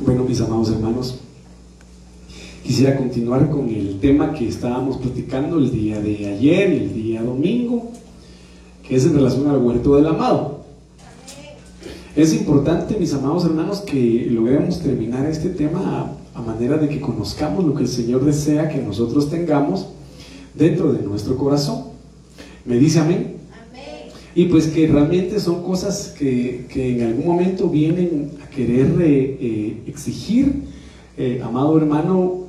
Bueno, mis amados hermanos, quisiera continuar con el tema que estábamos platicando el día de ayer y el día domingo, que es en relación al huerto del amado. Es importante, mis amados hermanos, que logremos terminar este tema a, a manera de que conozcamos lo que el Señor desea que nosotros tengamos dentro de nuestro corazón. ¿Me dice amén? Y pues que realmente son cosas que, en algún momento vienen a querer eh, eh, exigir, eh, amado hermano,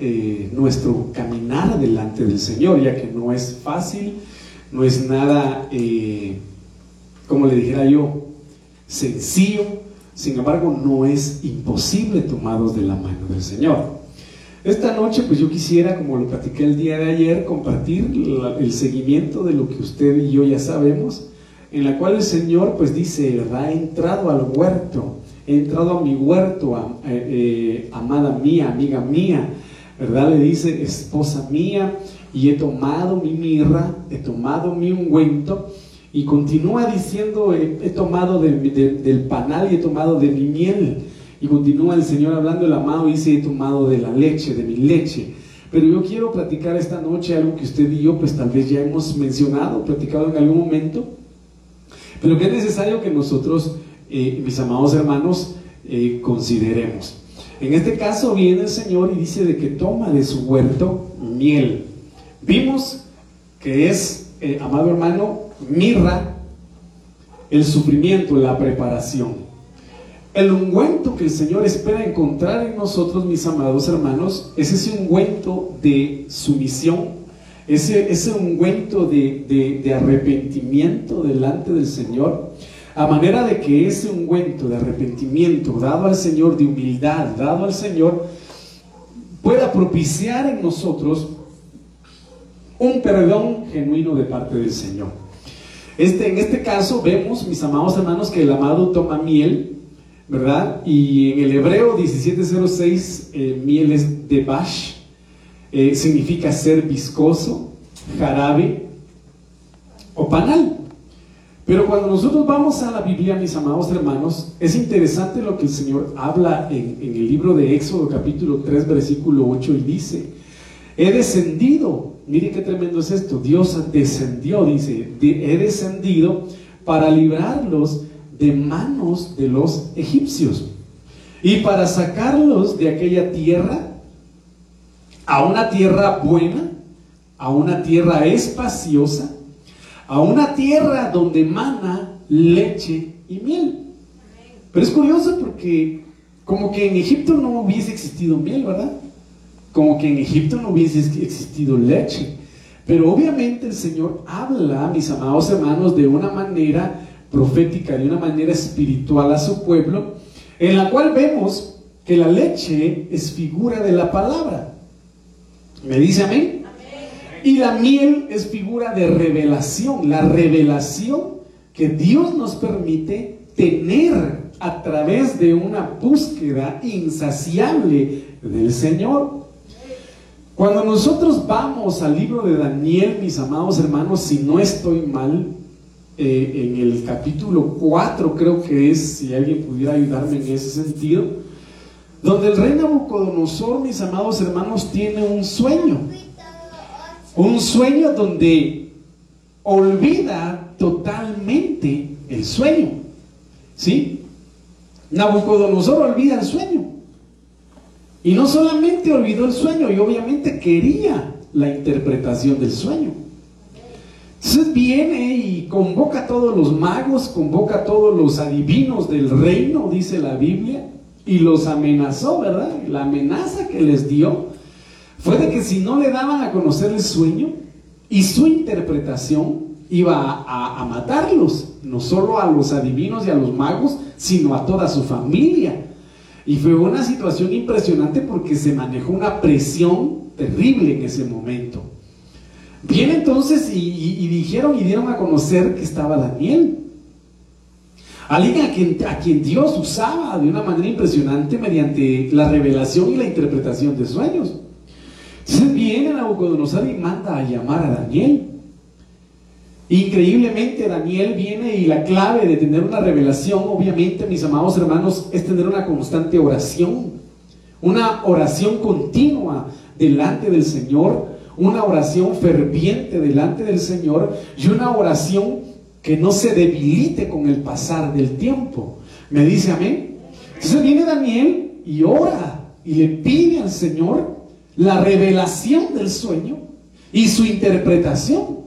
nuestro caminar delante del Señor, ya que no es fácil, no es nada, como le dijera yo, sencillo, sin embargo no es imposible tomados de la mano del Señor. Esta noche, pues yo quisiera, como lo platiqué el día de ayer, compartir el seguimiento de lo que usted y yo ya sabemos, en la cual el Señor pues dice, ha entrado al huerto, he entrado a mi huerto, eh, eh, amada mía, amiga mía, ¿verdad? Le dice, esposa mía, y he tomado mi mirra, he tomado mi ungüento, y continúa diciendo, he, tomado del panal y he tomado de mi miel. Y continúa el Señor hablando el amado y dice, he tomado de la leche, de mi leche. Pero yo quiero platicar esta noche algo que usted y yo pues tal vez ya hemos mencionado, platicado en algún momento, pero que es necesario que nosotros, eh, mis amados hermanos, eh, consideremos. En este caso viene el Señor y dice de que toma de su huerto miel. Vimos que es, eh, amado hermano, mirra, el sufrimiento, la preparación. El ungüento que el Señor espera encontrar en nosotros, mis amados hermanos, es ese ungüento de sumisión, ese, ese ungüento de, arrepentimiento delante del Señor, a manera de que ese ungüento de arrepentimiento dado al Señor, de humildad dado al Señor, pueda propiciar en nosotros un perdón genuino de parte del Señor. Este, en este caso vemos, mis amados hermanos, que el amado toma miel, ¿verdad? Y en el hebreo 1706, eh, miel es de bash, eh, significa ser viscoso, jarabe o panal. Pero cuando nosotros vamos a la Biblia, mis amados hermanos, es interesante lo que el Señor habla en, el libro de Éxodo capítulo 3, versículo 8, y dice, he descendido, mire qué tremendo es esto, Dios descendió, dice, he descendido para librarlos de manos de los egipcios y para sacarlos de aquella tierra a una tierra buena, a una tierra espaciosa, a una tierra donde mana leche y miel. Pero es curioso porque como que en Egipto no hubiese existido miel, ¿verdad? Como que en Egipto no hubiese existido leche. Pero obviamente el Señor habla, mis amados hermanos, de una manera profética, de una manera espiritual a su pueblo, en la cual vemos que la leche es figura de la palabra. ¿Me dice amén? Y la miel es figura de revelación, la revelación que Dios nos permite tener a través de una búsqueda insaciable del Señor. Cuando nosotros vamos al libro de Daniel, mis amados hermanos, si no estoy mal, eh, en el capítulo 4 creo que es, si alguien pudiera ayudarme en ese sentido, donde el rey Nabucodonosor, mis amados hermanos, tiene un sueño. Un sueño donde olvida totalmente el sueño. ¿Sí? Nabucodonosor olvida el sueño. Y no solamente olvidó el sueño, y obviamente quería la interpretación del sueño. Entonces viene y convoca a todos los magos, convoca a todos los adivinos del reino, dice la Biblia, y los amenazó, ¿verdad? La amenaza que les dio fue de que si no le daban a conocer el sueño y su interpretación, iba a, matarlos, no solo a los adivinos y a los magos, sino a toda su familia. Y fue una situación impresionante porque se manejó una presión terrible en ese momento. Bien entonces y dijeron y dieron a conocer que estaba Daniel. Alguien a quien, a quien Dios usaba de una manera impresionante mediante la revelación y la interpretación de sueños. Entonces viene Nabucodonosor y manda a llamar a Daniel. Increíblemente Daniel viene y la clave de tener una revelación, obviamente, mis amados hermanos, es tener una constante oración. una oración continua delante del Señor, una oración ferviente delante del Señor y una oración que no se debilite con el pasar del tiempo. ¿Me dice amén? Entonces viene Daniel y ora y le pide al Señor la revelación del sueño y su interpretación.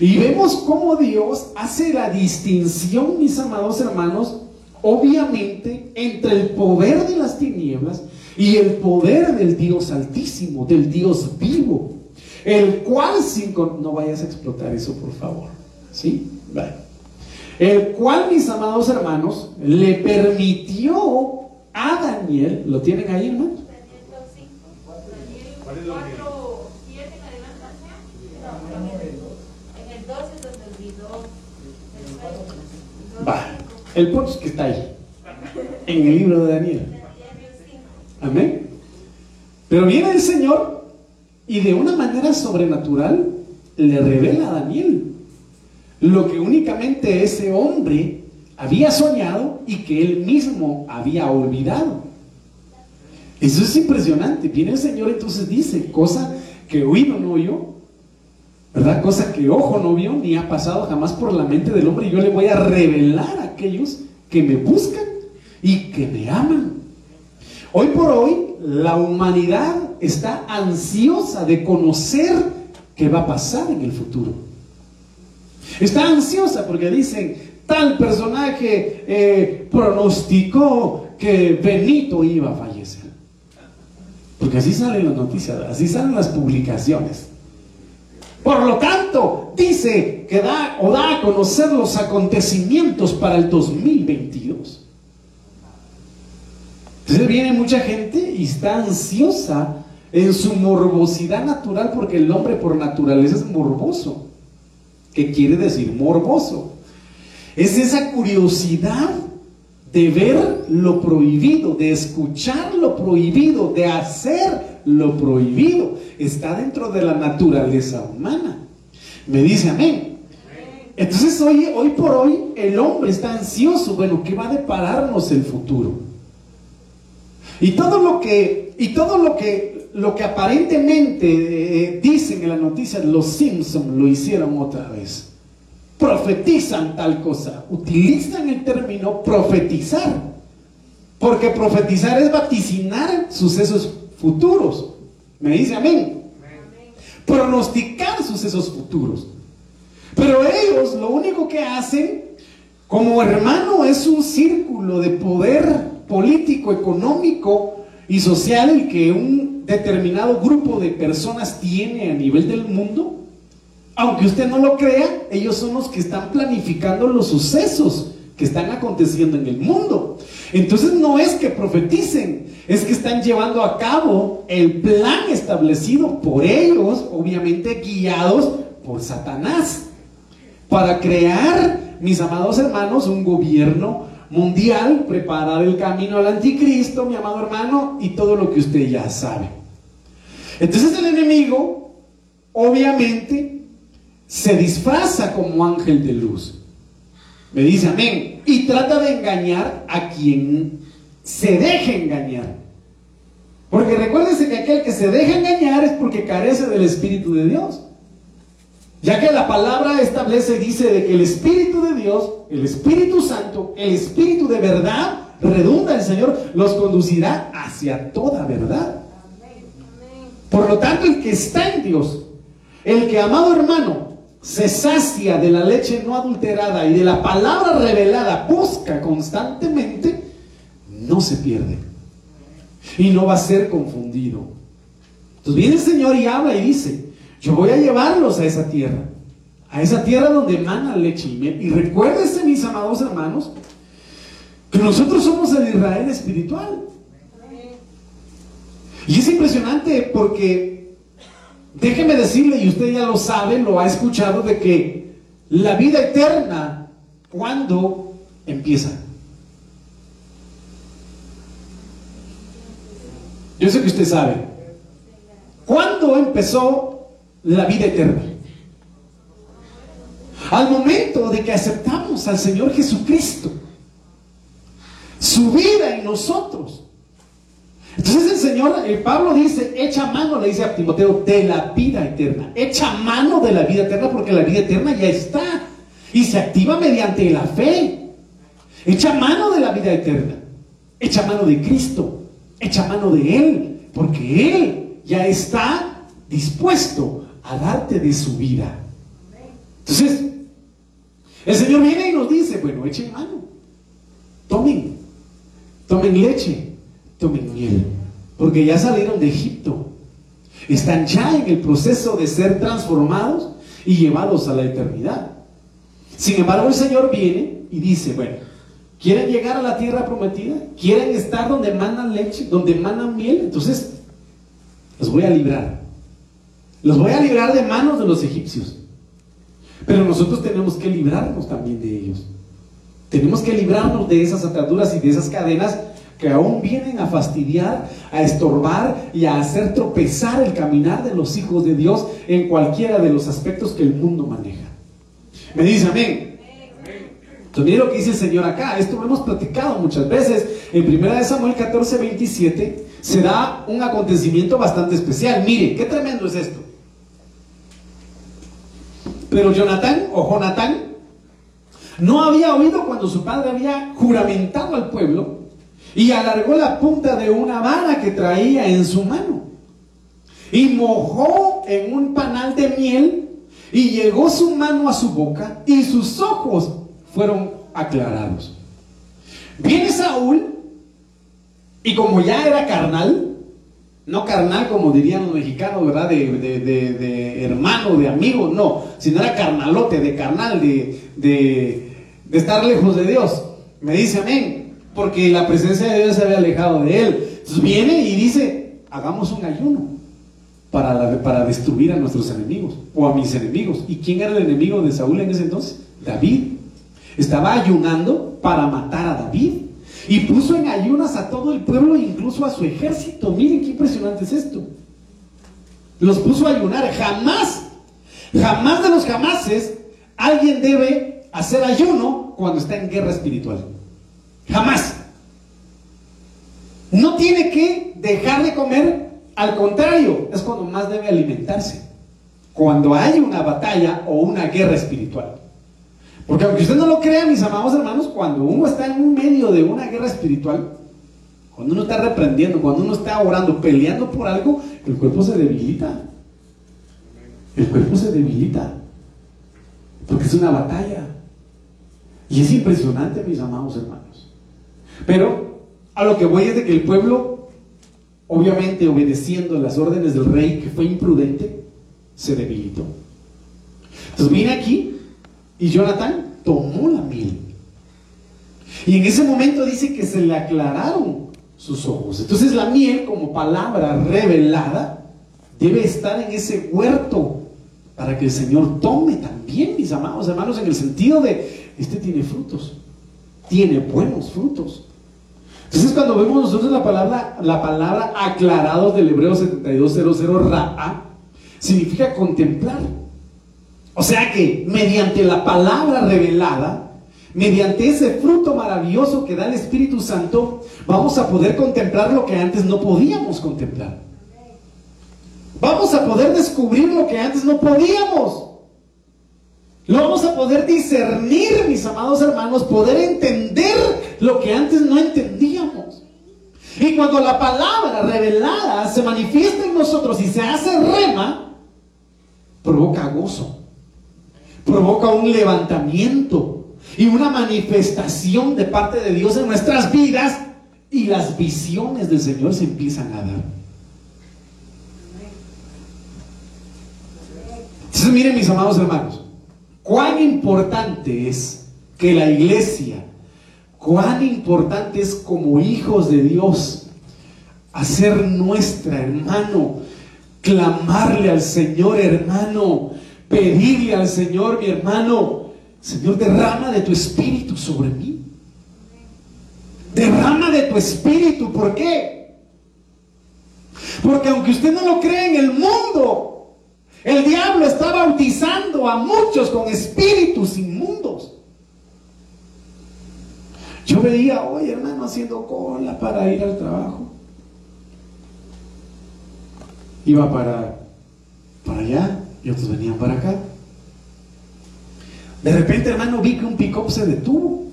Y vemos cómo Dios hace la distinción, mis amados hermanos, obviamente entre el poder de las tinieblas y el poder del Dios altísimo, del Dios vivo, el cual sin... No vayas a explotar eso, por favor. ¿Sí? El cual, mis amados hermanos, le permitió a Daniel, ¿lo tienen ahí, hermano? Va, el punto es que está ahí, en el libro de Daniel. Amén. Pero viene el Señor y de una manera sobrenatural le revela a Daniel lo que únicamente ese hombre había soñado y que él mismo había olvidado. Eso es impresionante. Viene el Señor entonces dice, cosa que oído no oyó, ¿verdad? Cosa que ojo no vio ni ha pasado jamás por la mente del hombre. Y yo le voy a revelar a aquellos que me buscan y que me aman. Hoy por hoy la humanidad está ansiosa de conocer qué va a pasar en el futuro. Está ansiosa porque dicen, tal personaje eh, pronosticó que Benito iba a fallecer. Porque así salen las noticias, así salen las publicaciones. Por lo tanto, dice que da o da a conocer los acontecimientos para el 2022. Entonces viene mucha gente y está ansiosa en su morbosidad natural porque el hombre por naturaleza es morboso. ¿Qué quiere decir morboso? Es esa curiosidad de ver lo prohibido, de escuchar lo prohibido, de hacer lo prohibido. Está dentro de la naturaleza humana. Me dice amén. Entonces hoy, hoy por hoy el hombre está ansioso. Bueno, ¿qué va a depararnos el futuro? Y todo lo que, y todo lo que lo que aparentemente eh, dicen en las noticias, los Simpsons lo hicieron otra vez. Profetizan tal cosa. Utilizan el término profetizar. Porque profetizar es vaticinar sucesos futuros. Me dice amén. Pronosticar sucesos futuros. Pero ellos lo único que hacen como hermano es un círculo de poder político, económico y social el que un determinado grupo de personas tiene a nivel del mundo, aunque usted no lo crea, ellos son los que están planificando los sucesos que están aconteciendo en el mundo. Entonces no es que profeticen, es que están llevando a cabo el plan establecido por ellos, obviamente guiados por Satanás, para crear, mis amados hermanos, un gobierno mundial, preparar el camino al anticristo, mi amado hermano, y todo lo que usted ya sabe. Entonces el enemigo, obviamente, se disfraza como ángel de luz. Me dice amén. Y trata de engañar a quien se deje engañar. Porque recuérdense que aquel que se deja engañar es porque carece del Espíritu de Dios. Ya que la palabra establece y dice de que el Espíritu de Dios, el Espíritu Santo, el Espíritu de verdad, redunda el Señor, los conducirá hacia toda verdad. Por lo tanto, el que está en Dios, el que, amado hermano, se sacia de la leche no adulterada y de la palabra revelada, busca constantemente, no se pierde. Y no va a ser confundido. Entonces viene el Señor y habla y dice, yo voy a llevarlos a esa tierra, a esa tierra donde emana leche y miel. Y recuérdense, mis amados hermanos, que nosotros somos el Israel espiritual. Y es impresionante porque, déjeme decirle, y usted ya lo sabe, lo ha escuchado, de que la vida eterna, ¿cuándo empieza? Yo sé que usted sabe. ¿Cuándo empezó la vida eterna? Al momento de que aceptamos al Señor Jesucristo, su vida en nosotros. Entonces el Señor, el Pablo dice, echa mano, le dice a Timoteo, de la vida eterna. Echa mano de la vida eterna porque la vida eterna ya está. Y se activa mediante la fe. Echa mano de la vida eterna. Echa mano de Cristo. Echa mano de Él. Porque Él ya está dispuesto a darte de su vida. Entonces, el Señor viene y nos dice, bueno, echen mano. Tomen. Tomen leche tomen miel, porque ya salieron de Egipto. Están ya en el proceso de ser transformados y llevados a la eternidad. Sin embargo, el Señor viene y dice, bueno, ¿quieren llegar a la tierra prometida? ¿Quieren estar donde mandan leche, donde mandan miel? Entonces, los voy a librar. Los voy a librar de manos de los egipcios. Pero nosotros tenemos que librarnos también de ellos. Tenemos que librarnos de esas ataduras y de esas cadenas que aún vienen a fastidiar, a estorbar y a hacer tropezar el caminar de los hijos de Dios en cualquiera de los aspectos que el mundo maneja. Me dice amén. Entonces, mire lo que dice el Señor acá. Esto lo hemos platicado muchas veces. En 1 Samuel 14, 27 se da un acontecimiento bastante especial. Mire, qué tremendo es esto. Pero Jonatán o Jonatán no había oído cuando su padre había juramentado al pueblo y alargó la punta de una vara que traía en su mano y mojó en un panal de miel y llegó su mano a su boca y sus ojos fueron aclarados. Viene Saúl y como ya era carnal, no carnal como dirían los mexicanos, ¿verdad? De, de, hermano, de amigo, no, sino era carnalote, de carnal, de, de estar lejos de Dios. Me dice amén porque la presencia de Dios se había alejado de él. Entonces viene y dice, hagamos un ayuno para, para destruir a nuestros enemigos o a mis enemigos. ¿Y quién era el enemigo de Saúl en ese entonces? David. Estaba ayunando para matar a David. Y puso en ayunas a todo el pueblo, incluso a su ejército. Miren qué impresionante es esto. Los puso a ayunar. Jamás, jamás de los jamases, alguien debe hacer ayuno cuando está en guerra espiritual. Jamás. No tiene que dejar de comer, al contrario, es cuando más debe alimentarse. Cuando hay una batalla o una guerra espiritual. Porque aunque usted no lo crea, mis amados hermanos, cuando uno está en medio de una guerra espiritual, cuando uno está reprendiendo, cuando uno está orando, peleando por algo, el cuerpo se debilita. El cuerpo se debilita. Porque es una batalla. Y es impresionante, mis amados hermanos. Pero a lo que voy es de que el pueblo, obviamente obedeciendo las órdenes del rey, que fue imprudente, se debilitó. Entonces viene aquí y Jonathan tomó la miel. Y en ese momento dice que se le aclararon sus ojos. Entonces la miel como palabra revelada debe estar en ese huerto para que el Señor tome también, mis amados hermanos, en el sentido de, este tiene frutos, tiene buenos frutos. Entonces cuando vemos nosotros la palabra, la palabra aclarados del hebreo 7200 ra'a, significa contemplar. O sea que mediante la palabra revelada, mediante ese fruto maravilloso que da el Espíritu Santo, vamos a poder contemplar lo que antes no podíamos contemplar. Vamos a poder descubrir lo que antes no podíamos. Lo vamos a poder discernir, mis amados hermanos, poder entender lo que antes no entendíamos. Y cuando la palabra revelada se manifiesta en nosotros y se hace rema, provoca gozo, provoca un levantamiento y una manifestación de parte de Dios en nuestras vidas y las visiones del Señor se empiezan a dar. Entonces miren mis amados hermanos, cuán importante es que la iglesia, cuán importante es como hijos de Dios, hacer nuestra, hermano, clamarle al Señor, hermano, pedirle al Señor, mi hermano, Señor, derrama de tu espíritu sobre mí. Derrama de tu espíritu, ¿por qué? Porque aunque usted no lo cree en el mundo, el diablo está bautizando a muchos con espíritus inmundos. Yo veía hoy, hermano, haciendo cola para ir al trabajo. iba para, para allá y otros venían para acá. De repente, hermano, vi que un pick-up se detuvo.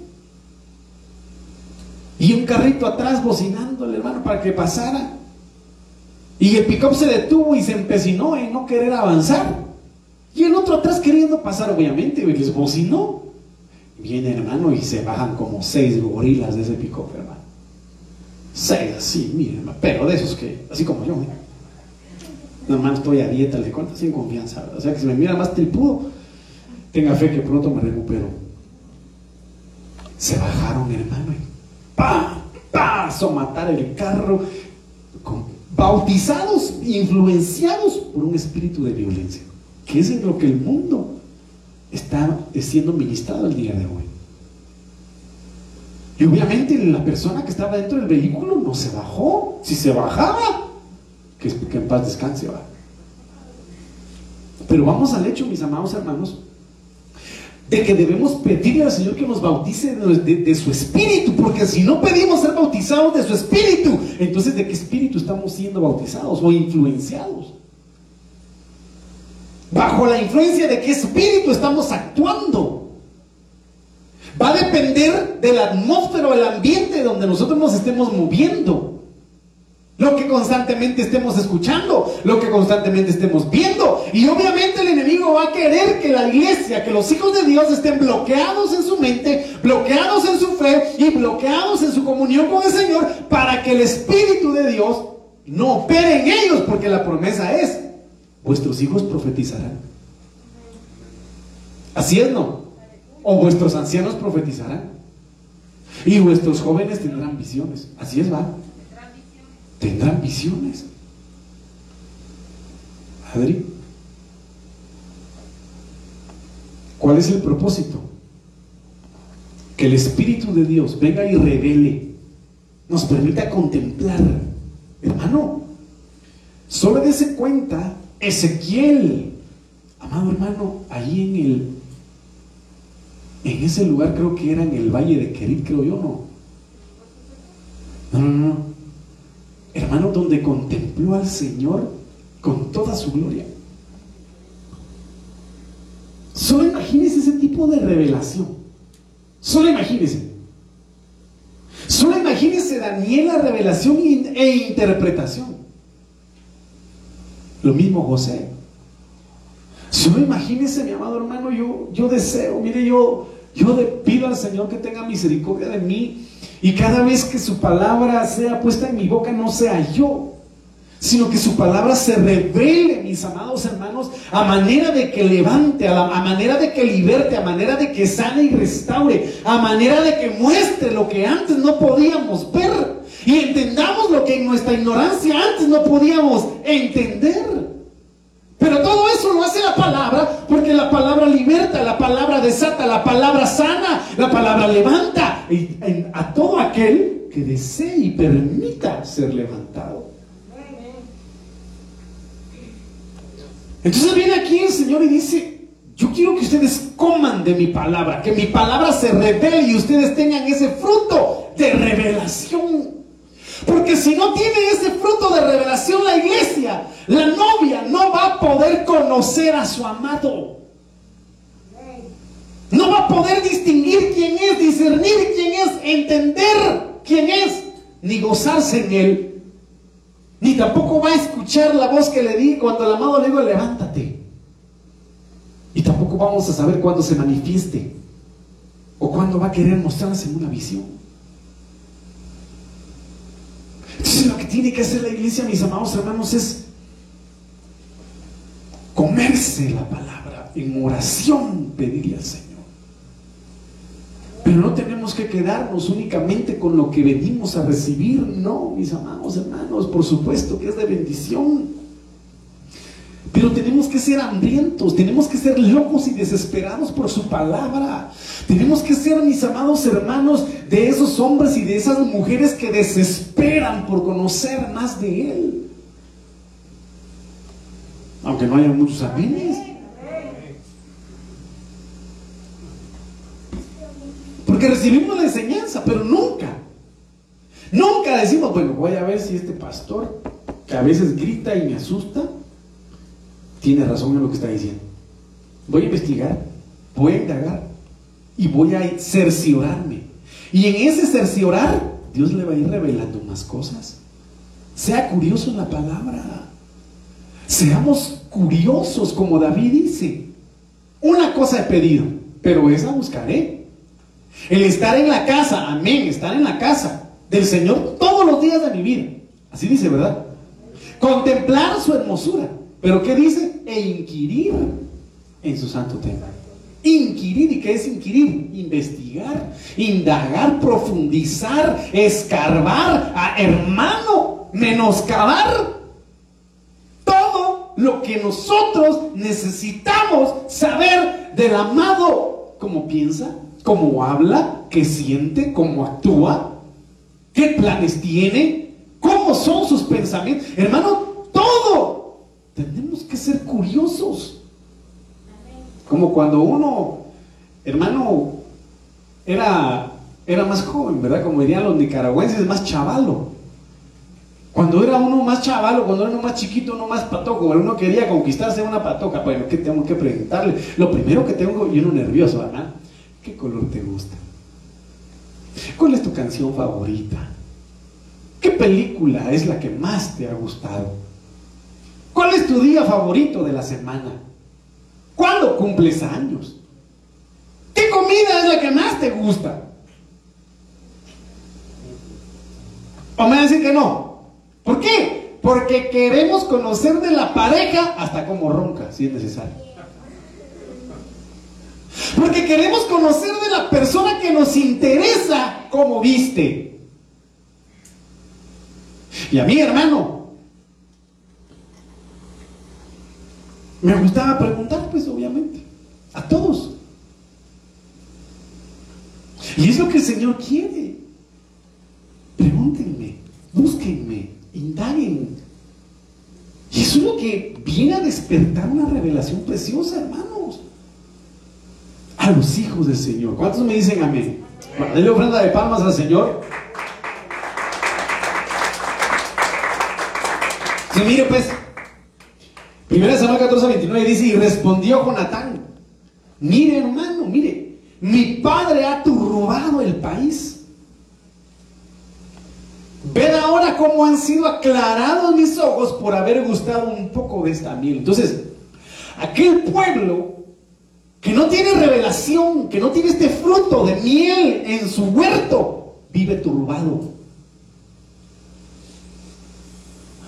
Y un carrito atrás bocinándole, hermano, para que pasara. Y el pick-up se detuvo y se empecinó en no querer avanzar. Y el otro atrás queriendo pasar, obviamente, y les bocinó. Viene, hermano, y se bajan como seis gorilas de ese pick-up, hermano. Seis, así, miren, pero de esos que, así como yo, ¿eh? Hermano, estoy a dieta, le cuento sin confianza. O sea que si me mira más tripudo, tenga fe que pronto me recupero. Se bajaron, hermano, y ¡pam! ¡pam! matar el carro. bautizados, influenciados por un espíritu de violencia, que es en lo que el mundo está siendo ministrado el día de hoy. Y obviamente la persona que estaba dentro del vehículo no se bajó. Si se bajaba, que, en paz descanse. ¿va? Pero vamos al hecho, mis amados hermanos, de que debemos pedirle al Señor que nos bautice de, su espíritu, porque si no pedimos ser bautizados de su espíritu, entonces ¿de qué espíritu estamos siendo bautizados o influenciados? ¿Bajo la influencia de qué espíritu estamos actuando? Va a depender de la atmósfera o el ambiente donde nosotros nos estemos moviendo. Lo que constantemente estemos escuchando, lo que constantemente estemos viendo. Y obviamente el enemigo va a querer que la iglesia, que los hijos de Dios estén bloqueados en su mente, bloqueados en su fe y bloqueados en su comunión con el Señor para que el Espíritu de Dios no opere en ellos, porque la promesa es, vuestros hijos profetizarán. Así es, ¿no? O vuestros ancianos profetizarán. Y vuestros jóvenes tendrán visiones. Así es, va tendrán visiones. Adri, ¿cuál es el propósito? Que el Espíritu de Dios venga y revele, nos permita contemplar. Hermano, solo dése cuenta, Ezequiel, amado hermano, ahí en el, en ese lugar creo que era en el valle de Kerit, creo yo, no. No, no, no hermano, donde contempló al Señor con toda su gloria. Solo imagínese ese tipo de revelación. Solo imagínese. Solo imagínese Daniel la revelación e interpretación. Lo mismo José. Solo imagínese, mi amado hermano, yo, yo deseo, mire, yo, yo pido al Señor que tenga misericordia de mí y cada vez que su palabra sea puesta en mi boca, no sea yo, sino que su palabra se revele, mis amados hermanos, a manera de que levante, a, manera de que liberte, a manera de que sane y restaure, a manera de que muestre lo que antes no podíamos ver y entendamos lo que en nuestra ignorancia antes no podíamos entender. Pero todo eso lo hace la palabra porque la palabra liberta, la palabra desata, la palabra sana, la palabra levanta a todo aquel que desee y permita ser levantado. Entonces viene aquí el Señor y dice, yo quiero que ustedes coman de mi palabra, que mi palabra se revele y ustedes tengan ese fruto de revelación. Porque si no tiene ese fruto de revelación la iglesia, la novia no va a poder conocer a su amado. No va a poder distinguir quién es, discernir quién es, entender quién es, ni gozarse en él. Ni tampoco va a escuchar la voz que le di cuando el amado le digo, levántate. Y tampoco vamos a saber cuándo se manifieste o cuándo va a querer mostrarse en una visión. Lo que tiene que hacer la iglesia, mis amados hermanos, es comerse la palabra en oración, pedirle al Señor. Pero no tenemos que quedarnos únicamente con lo que venimos a recibir, no, mis amados hermanos, por supuesto que es de bendición. Pero tenemos que ser hambrientos, tenemos que ser locos y desesperados por su palabra. Tenemos que ser, mis amados hermanos, de esos hombres y de esas mujeres que desesperan por conocer más de Él. Aunque no haya muchos amenes. Porque recibimos la enseñanza, pero nunca, nunca decimos, bueno, voy a ver si este pastor que a veces grita y me asusta, tiene razón en lo que está diciendo. Voy a investigar, voy a indagar y voy a cerciorarme. Y en ese cerciorar, Dios le va a ir revelando más cosas. Sea curioso en la palabra. Seamos curiosos, como David dice. Una cosa he pedido, pero esa buscaré. El estar en la casa, amén, estar en la casa del Señor todos los días de mi vida. Así dice, ¿verdad? Contemplar su hermosura. Pero ¿qué dice? E inquirir en su santo templo. Inquirir, ¿y qué es inquirir? Investigar, indagar, profundizar, escarbar, a hermano, menoscabar todo lo que nosotros necesitamos saber del amado, cómo piensa, cómo habla, qué siente, cómo actúa, qué planes tiene, cómo son sus pensamientos. Hermano, todo. Tenemos que ser curiosos. Como cuando uno, hermano, era, era más joven, ¿verdad? Como dirían los nicaragüenses, más chavalo. Cuando era uno más chavalo, cuando era uno más chiquito, uno más patoco, uno quería conquistarse una patoca, bueno, ¿qué tengo que preguntarle? Lo primero que tengo, y uno nervioso, ¿verdad? ¿Qué color te gusta? ¿Cuál es tu canción favorita? ¿Qué película es la que más te ha gustado? ¿Cuál es tu día favorito de la semana? ¿Cuándo cumples años? ¿Qué comida es la que más te gusta? ¿O me van a decir que no? ¿Por qué? Porque queremos conocer de la pareja hasta cómo ronca, si es necesario. Porque queremos conocer de la persona que nos interesa cómo viste. Y a mí, hermano, me gustaba preguntar, pues obviamente, a todos. Y es lo que el Señor quiere. Pregúntenme, búsquenme, indaguen. Y eso es lo que viene a despertar una revelación preciosa, hermanos a los hijos del Señor. ¿Cuántos me dicen amén? Denle ofrenda de palmas al Señor. Sí, mire pues, 1 Samuel 14, 29 dice, y respondió Jonatán, mire hermano, mire, mi padre ha turbado el país. Ved ahora cómo han sido aclarados mis ojos por haber gustado un poco de esta miel. Entonces, aquel pueblo que no tiene revelación, que no tiene este fruto de miel en su huerto, vive turbado.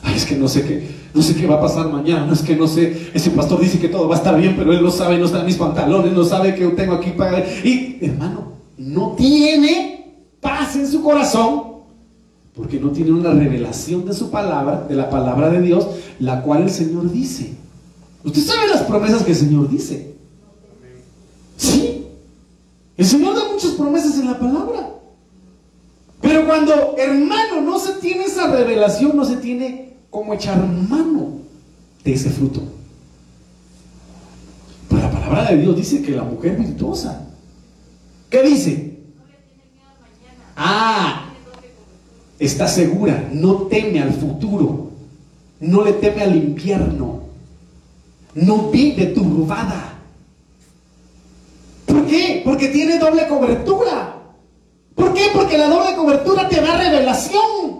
Ay, es que no sé qué, no sé qué va a pasar mañana, es que no sé, ese pastor dice que todo va a estar bien, pero él no sabe, no está en mis pantalones, no sabe que tengo aquí para... Y, hermano, no tiene paz en su corazón porque no tiene una revelación de su palabra, de la palabra de Dios, la cual el Señor dice. Usted sabe las promesas que el Señor dice. Sí, el Señor da muchas promesas en la palabra. Pero cuando, hermano, no se tiene esa revelación, no se tiene como echar mano de ese fruto. Pero la palabra de Dios dice que la mujer virtuosa, ¿qué dice? Ah, está segura, no teme al futuro, no le teme al invierno, no vive turbada. ¿Por qué? Porque tiene doble cobertura. ¿Por qué? Porque la doble cobertura te da revelación,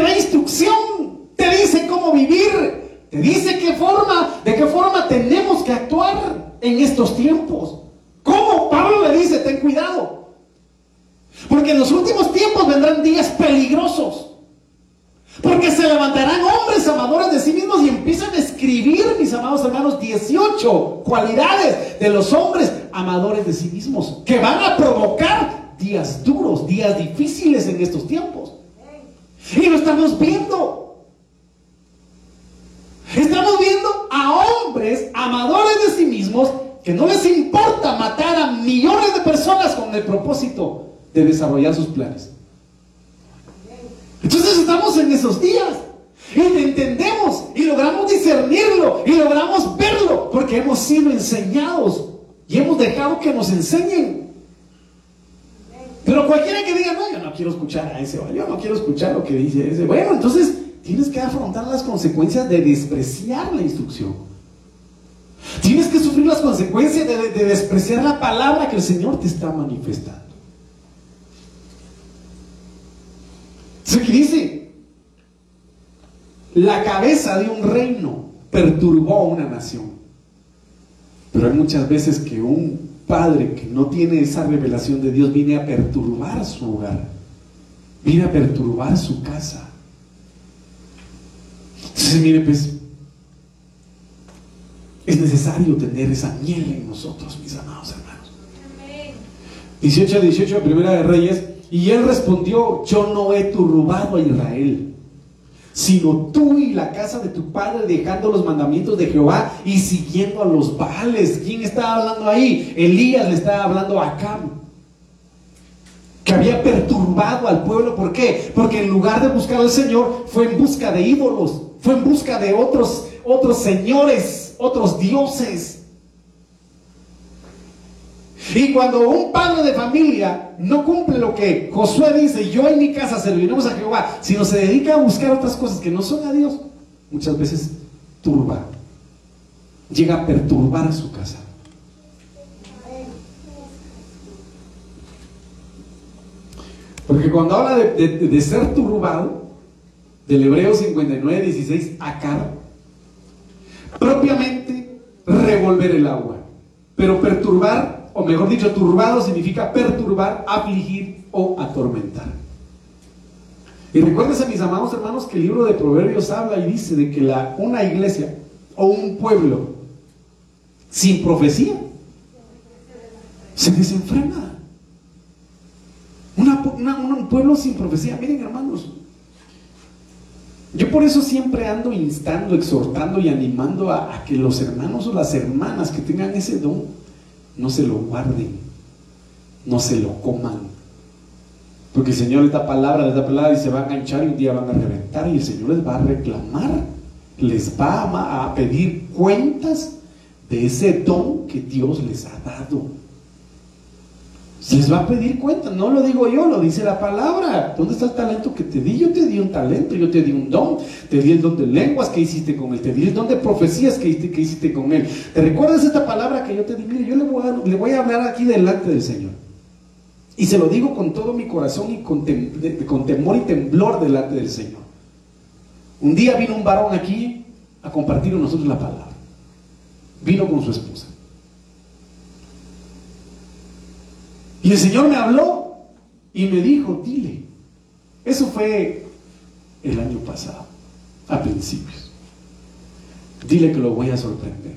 te da instrucción, te dice cómo vivir, te dice qué forma, de qué forma tenemos que actuar en estos tiempos. ¿Cómo? Pablo le dice, ten cuidado. Porque en los últimos tiempos vendrán días peligrosos. Porque se levantarán hombres amadores de sí mismos y empiezan a escribir, mis amados hermanos, 18 cualidades de los hombres amadores de sí mismos que van a provocar días duros, días difíciles en estos tiempos. Y lo estamos viendo. Estamos viendo a hombres amadores de sí mismos que no les importa matar a millones de personas con el propósito de desarrollar sus planes. Entonces estamos en esos días y entendemos y logramos discernirlo y logramos verlo porque hemos sido enseñados y hemos dejado que nos enseñen. Pero cualquiera que diga, no, yo no quiero escuchar a ese, yo no quiero escuchar lo que dice ese. Bueno, entonces tienes que afrontar las consecuencias de despreciar la instrucción. Tienes que sufrir las consecuencias de, despreciar la palabra que el Señor te está manifestando. Se dice, la cabeza de un reino perturbó a una nación. Pero hay muchas veces que un padre que no tiene esa revelación de Dios viene a perturbar su hogar, viene a perturbar su casa. Entonces, mire, pues, es necesario tener esa miel en nosotros, mis amados hermanos. 18 a 18, primera de Reyes, y él respondió, yo no he turbado a Israel sino tú y la casa de tu padre dejando los mandamientos de Jehová y siguiendo a los Baales. ¿Quién estaba hablando ahí? Elías le estaba hablando a Acab, que había perturbado al pueblo. ¿Por qué? Porque en lugar de buscar al Señor, fue en busca de ídolos, fue en busca de otros, otros señores, otros dioses. Y cuando un padre de familia no cumple lo que Josué dice, yo en mi casa serviremos a Jehová, sino se dedica a buscar otras cosas que no son a Dios, muchas veces turba, llega a perturbar a su casa. Porque cuando habla de, ser turbado, del Hebreo 59, 16, acá, propiamente revolver el agua, pero perturbar o mejor dicho, turbado significa perturbar, afligir o atormentar. Y recuérdense, mis amados hermanos, que el libro de Proverbios habla y dice de que la, una iglesia o un pueblo sin profecía se desenfrena. un pueblo sin profecía, miren hermanos, yo por eso siempre ando instando, exhortando y animando a, a que los hermanos o las hermanas que tengan ese don, no se lo guarden, no se lo coman. Porque el Señor les da palabra, les da palabra y se va a enganchar y un día van a reventar y el Señor les va a reclamar, les va a pedir cuentas de ese don que Dios les ha dado. Se les va a pedir cuenta, no lo digo yo, lo dice la palabra. ¿Dónde está el talento que te di? Yo te di un talento, yo te di un don, te di el don de lenguas que hiciste con él, te di el don de profecías que hiciste, que hiciste con él. ¿Te recuerdas esta palabra que yo te di? Mire, yo le voy, a, hablar aquí delante del Señor. Y se lo digo con todo mi corazón y con temor y temblor delante del Señor. Un día vino un varón aquí a compartir con nosotros la palabra. Vino con su esposa. Y el Señor me habló y me dijo, dile. Eso fue el año pasado, a principios. Dile que lo voy a sorprender.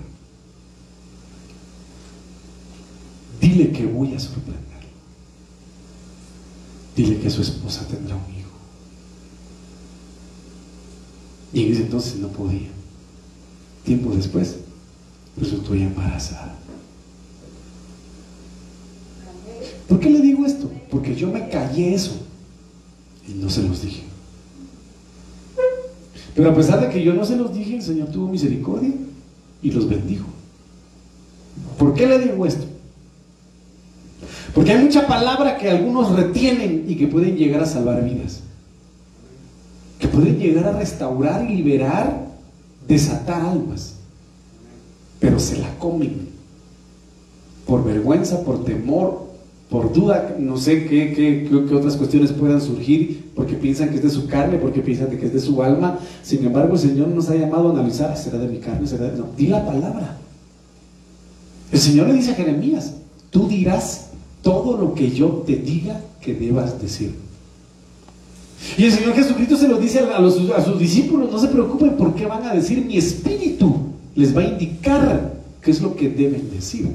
Dile que voy a sorprender. Dile que su esposa tendrá un hijo. Y en ese entonces no podía. Tiempo después resultó embarazada. ¿Por qué le digo esto? Porque yo me callé eso y no se los dije. Pero a pesar de que yo no se los dije, el Señor tuvo misericordia y los bendijo. ¿Por qué le digo esto? Porque hay mucha palabra que algunos retienen y que pueden llegar a salvar vidas. Que pueden llegar a restaurar liberar, desatar almas. Pero se la comen. Por vergüenza, por temor por duda, no sé qué, qué, otras cuestiones puedan surgir, porque piensan que es de su carne, porque piensan que es de su alma. Sin embargo, el Señor nos ha llamado a analizar, ¿será de mi carne? ¿Será de... No, di la palabra. El Señor le dice a Jeremías, tú dirás todo lo que yo te diga que debas decir. Y el Señor Jesucristo se lo dice a, los, a sus discípulos, no se preocupen por qué van a decir, mi espíritu les va a indicar qué es lo que deben decir.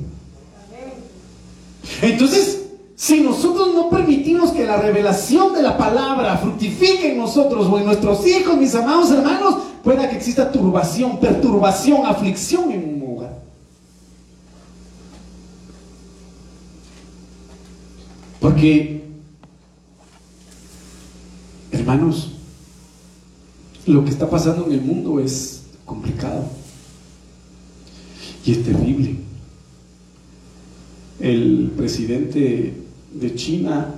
Entonces, si nosotros no permitimos que la revelación de la palabra fructifique en nosotros o en nuestros hijos, mis amados hermanos, pueda que exista turbación, perturbación, aflicción en un hogar. Porque, hermanos, lo que está pasando en el mundo es complicado y es terrible. El presidente de China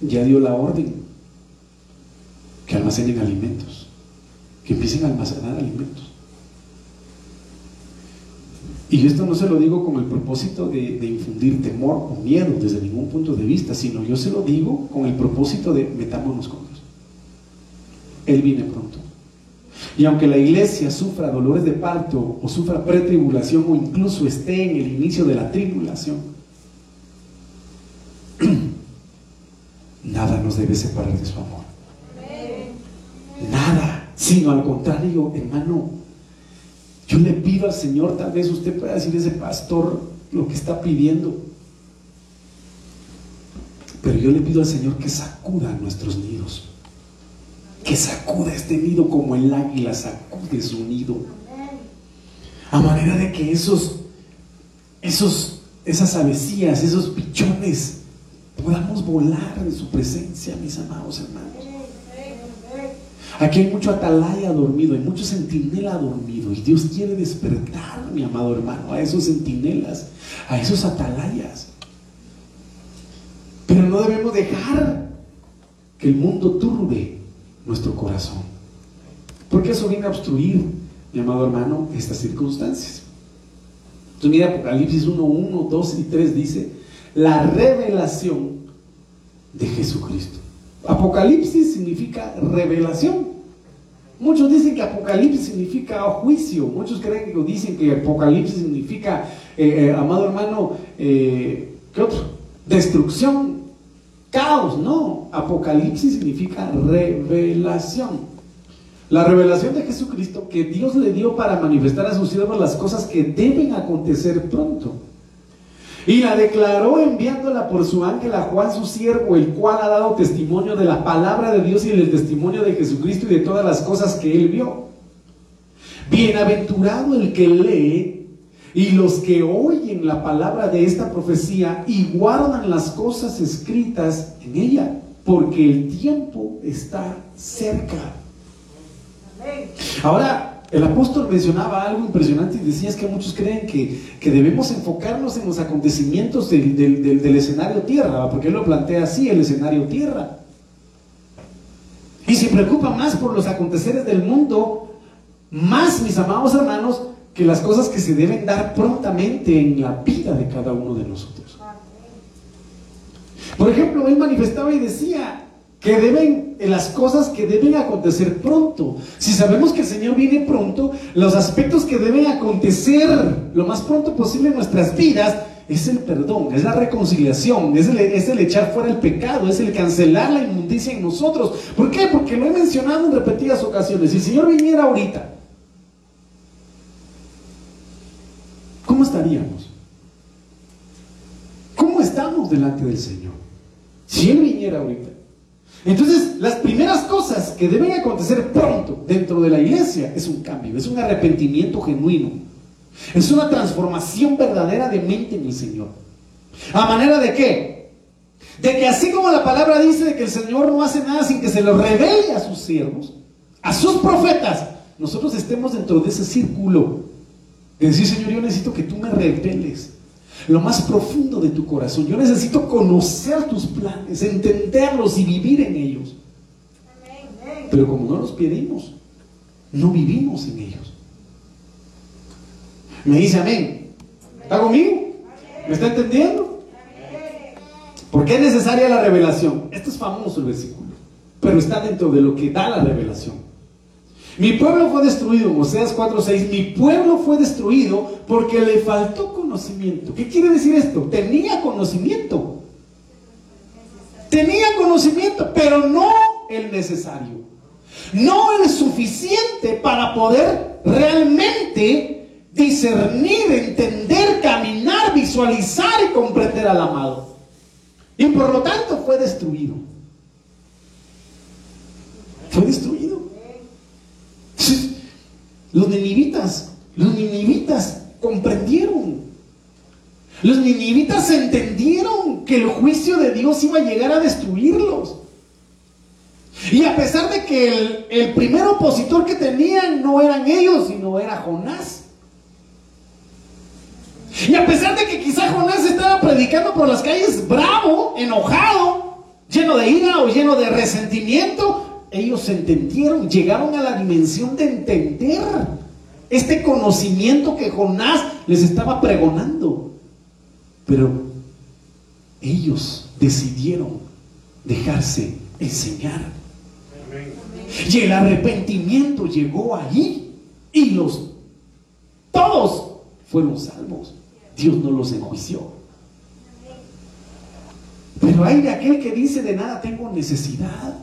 ya dio la orden que almacenen alimentos. que empiecen a almacenar alimentos. Y esto no se lo digo con el propósito de, de, infundir temor o miedo desde ningún punto de vista, sino yo se lo digo con el propósito de metámonos con Dios. Él viene pronto. Y aunque la iglesia sufra dolores de parto o sufra pretribulación o incluso esté en el inicio de la tribulación, nada nos debe separar de su amor. Nada, sino al contrario, hermano. Yo le pido al Señor, tal vez usted pueda decir ese pastor lo que está pidiendo. Pero yo le pido al Señor que sacuda nuestros nidos que sacude este nido como el águila sacude su nido. A manera de que esos, esos, esas avecías, esos pichones, podamos volar en su presencia, mis amados hermanos. Aquí hay mucho atalaya dormido, hay mucho centinela dormido. Y Dios quiere despertar, mi amado hermano, a esos centinelas, a esos atalayas. Pero no debemos dejar que el mundo turbe nuestro corazón. Porque eso viene a obstruir, mi amado hermano, estas circunstancias. Entonces mira Apocalipsis 1, 1, 2 y 3 dice, la revelación de Jesucristo. Apocalipsis significa revelación. Muchos dicen que Apocalipsis significa juicio. Muchos creen que dicen que Apocalipsis significa, eh, eh, amado hermano, eh, ¿qué otro? Destrucción caos, no. Apocalipsis significa revelación. La revelación de Jesucristo que Dios le dio para manifestar a sus siervos las cosas que deben acontecer pronto. Y la declaró enviándola por su ángel a Juan su siervo, el cual ha dado testimonio de la palabra de Dios y del testimonio de Jesucristo y de todas las cosas que él vio. Bienaventurado el que lee y los que oyen la palabra de esta profecía y guardan las cosas escritas en ella, porque el tiempo está cerca. Ahora, el apóstol mencionaba algo impresionante y decía es que muchos creen que, debemos enfocarnos en los acontecimientos del, del escenario tierra, porque él lo plantea así, el escenario tierra. Y se preocupa más por los aconteceres del mundo, más, mis amados hermanos, que las cosas que se deben dar prontamente en la vida de cada uno de nosotros. Por ejemplo, él manifestaba y decía que deben, las cosas que deben acontecer pronto. Si sabemos que el Señor viene pronto, los aspectos que deben acontecer lo más pronto posible en nuestras vidas es el perdón, es la reconciliación, es el, es el, echar fuera el pecado, es el cancelar la inmundicia en nosotros. ¿Por qué? Porque lo he mencionado en repetidas ocasiones. Si el Señor viniera ahorita ¿cómo estaríamos? ¿Cómo estamos delante del Señor? Si Él viniera ahorita. Entonces, las primeras cosas que deben acontecer pronto dentro de la iglesia es un cambio, es un arrepentimiento genuino, es una transformación verdadera de mente en el Señor. ¿A manera de qué? De que así como la palabra dice de que el Señor no hace nada sin que se lo revele a sus siervos, a sus profetas, nosotros estemos dentro de ese círculo y decir, Señor, yo necesito que tú me reveles lo más profundo de tu corazón. Yo necesito conocer tus planes, entenderlos y vivir en ellos. Pero como no los pedimos, no vivimos en ellos. Me dice amén. ¿Está conmigo? ¿Me está entendiendo? ¿Por qué es necesaria la revelación? Esto es famoso el versículo, pero está dentro de lo que da la revelación. Mi pueblo fue destruido, Oseas 4:6, mi pueblo fue destruido porque le faltó conocimiento. ¿Qué quiere decir esto? Tenía conocimiento. Tenía conocimiento, pero no el necesario. No el suficiente para poder realmente discernir, entender, caminar, visualizar y comprender al amado. Y por lo tanto fue destruido. Fue destruido. Los ninivitas, los ninivitas comprendieron. Los ninivitas entendieron que el juicio de Dios iba a llegar a destruirlos. Y a pesar de que el, el primer opositor que tenían no eran ellos, sino era Jonás. Y a pesar de que quizá Jonás estaba predicando por las calles bravo, enojado, lleno de ira o lleno de resentimiento, ellos entendieron, llegaron a la dimensión de entender este conocimiento que Jonás les estaba pregonando. Pero ellos decidieron dejarse enseñar. Y el arrepentimiento llegó allí y los todos fueron salvos. Dios no los enjuició. Pero hay de aquel que dice de nada tengo necesidad.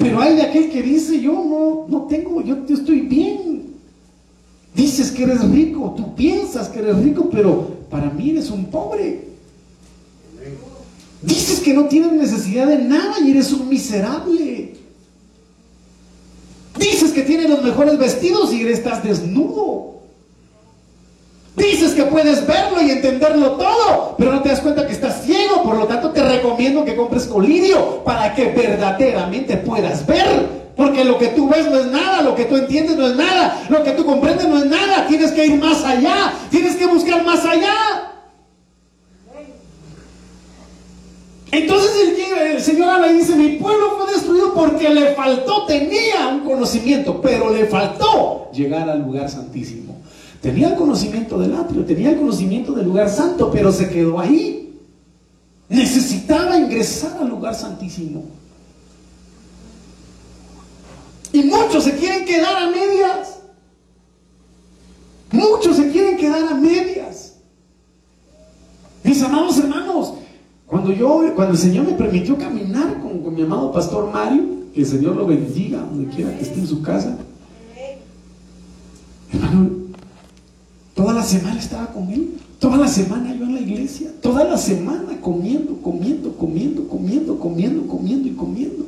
Pero hay de aquel que dice yo no, no tengo, yo, estoy bien. Dices que eres rico, tú piensas que eres rico, pero para mí eres un pobre. Dices que no tienes necesidad de nada y eres un miserable. Dices que tienes los mejores vestidos y estás desnudo. Dices que puedes verlo y entenderlo todo, pero no te das cuenta que estás ciego. Por lo tanto, te recomiendo que compres para que verdaderamente puedas ver. Porque lo que tú ves no es nada, lo que tú entiendes no es nada, lo que tú comprendes no es nada. Tienes que ir más allá, tienes que buscar más allá. Entonces el, el, Señor habla y dice, mi pueblo fue destruido porque le faltó, tenía un conocimiento, pero le faltó llegar al lugar santísimo. Tenía el conocimiento del atrio, tenía el conocimiento del lugar santo, pero se quedó ahí. Necesitaba ingresar al lugar santísimo. Y muchos se quieren quedar a medias. Muchos se quieren quedar a medias. Mis amados hermanos, cuando yo, cuando el Señor me permitió caminar con, con mi amado pastor Mario, que el Señor lo bendiga donde quiera que esté en su casa. Hermano, Toda la semana estaba con él. Toda la semana yo en la iglesia. Toda la semana comiendo, comiendo, comiendo, comiendo, comiendo, comiendo y comiendo.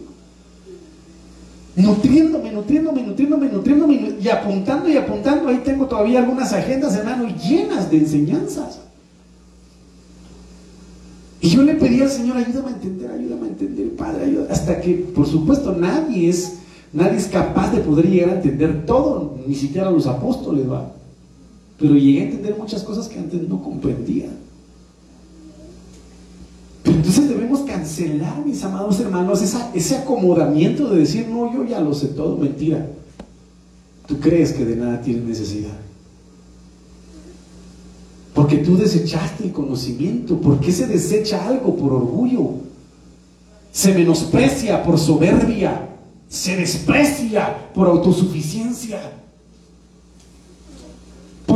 Nutriéndome, nutriéndome, nutriéndome, nutriéndome y apuntando y apuntando. Ahí tengo todavía algunas agendas, hermano, llenas de enseñanzas. Y yo le pedí al Señor, ayúdame a entender, ayúdame a entender, Padre, ayúdame. Hasta que, por supuesto, nadie es, nadie es capaz de poder llegar a entender todo, ni siquiera los apóstoles, va. Pero llegué a entender muchas cosas que antes no comprendía. Pero entonces debemos cancelar, mis amados hermanos, ese acomodamiento de decir, no, yo ya lo sé todo, mentira. Tú crees que de nada tienes necesidad. Porque tú desechaste el conocimiento. ¿Por qué se desecha algo por orgullo? Se menosprecia por soberbia. Se desprecia por autosuficiencia.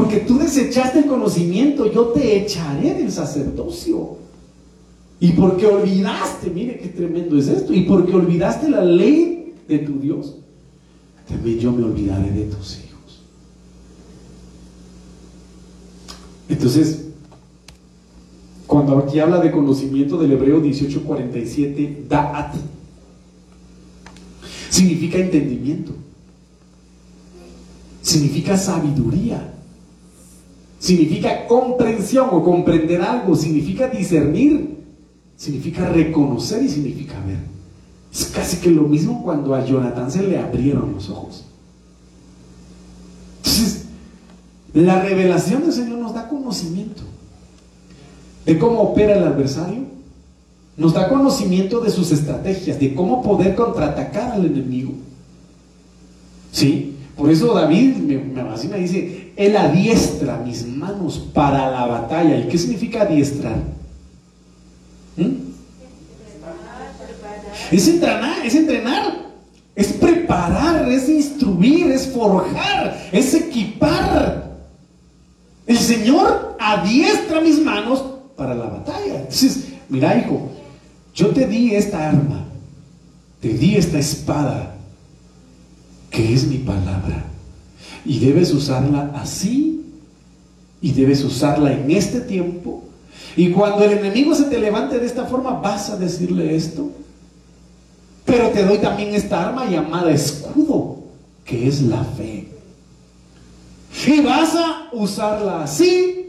Porque tú desechaste el conocimiento, yo te echaré del sacerdocio. Y porque olvidaste, mire qué tremendo es esto, y porque olvidaste la ley de tu Dios, también yo me olvidaré de tus hijos. Entonces, cuando aquí habla de conocimiento del hebreo 1847, da'at, significa entendimiento, significa sabiduría significa comprensión o comprender algo, significa discernir, significa reconocer y significa ver. Es casi que lo mismo cuando a Jonathan se le abrieron los ojos. Entonces, la revelación del Señor nos da conocimiento de cómo opera el adversario, nos da conocimiento de sus estrategias, de cómo poder contraatacar al enemigo. ¿Sí? Por eso David me, me dice, Él adiestra mis manos para la batalla. ¿Y qué significa adiestrar? ¿Mm? Es entrenar, es entrenar, es preparar, es instruir, es forjar, es equipar. El Señor adiestra mis manos para la batalla. Entonces, mira hijo, yo te di esta arma, te di esta espada que es mi palabra. Y debes usarla así y debes usarla en este tiempo. Y cuando el enemigo se te levante de esta forma, vas a decirle esto. Pero te doy también esta arma llamada escudo, que es la fe. Y vas a usarla así.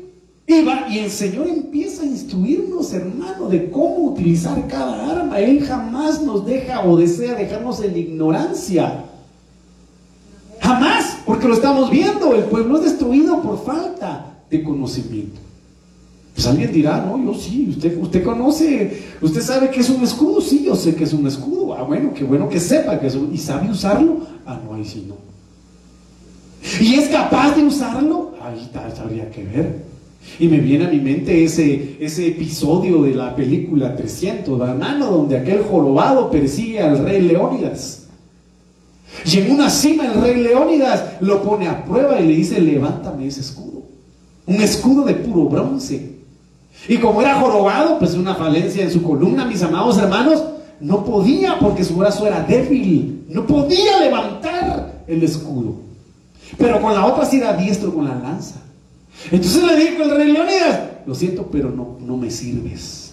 Y, va, y el Señor empieza a instruirnos, hermano, de cómo utilizar cada arma. Él jamás nos deja o desea dejarnos en ignorancia. Jamás, porque lo estamos viendo, el pueblo es destruido por falta de conocimiento. Pues alguien dirá, no, yo sí, usted, usted conoce, usted sabe que es un escudo, sí, yo sé que es un escudo. Ah, bueno, qué bueno que sepa que es un, y sabe usarlo. Ah, no, ahí sí no. ¿Y es capaz de usarlo? Ahí habría que ver. Y me viene a mi mente ese, ese episodio de la película 300, hermano, donde aquel jorobado persigue al rey Leónidas. Y en una cima el rey Leónidas lo pone a prueba y le dice, levántame ese escudo. Un escudo de puro bronce. Y como era jorobado, pues una falencia en su columna, mis amados hermanos, no podía porque su brazo era débil. No podía levantar el escudo. Pero con la otra sí era diestro con la lanza. Entonces le dijo el rey Leónidas, lo siento, pero no, no me sirves.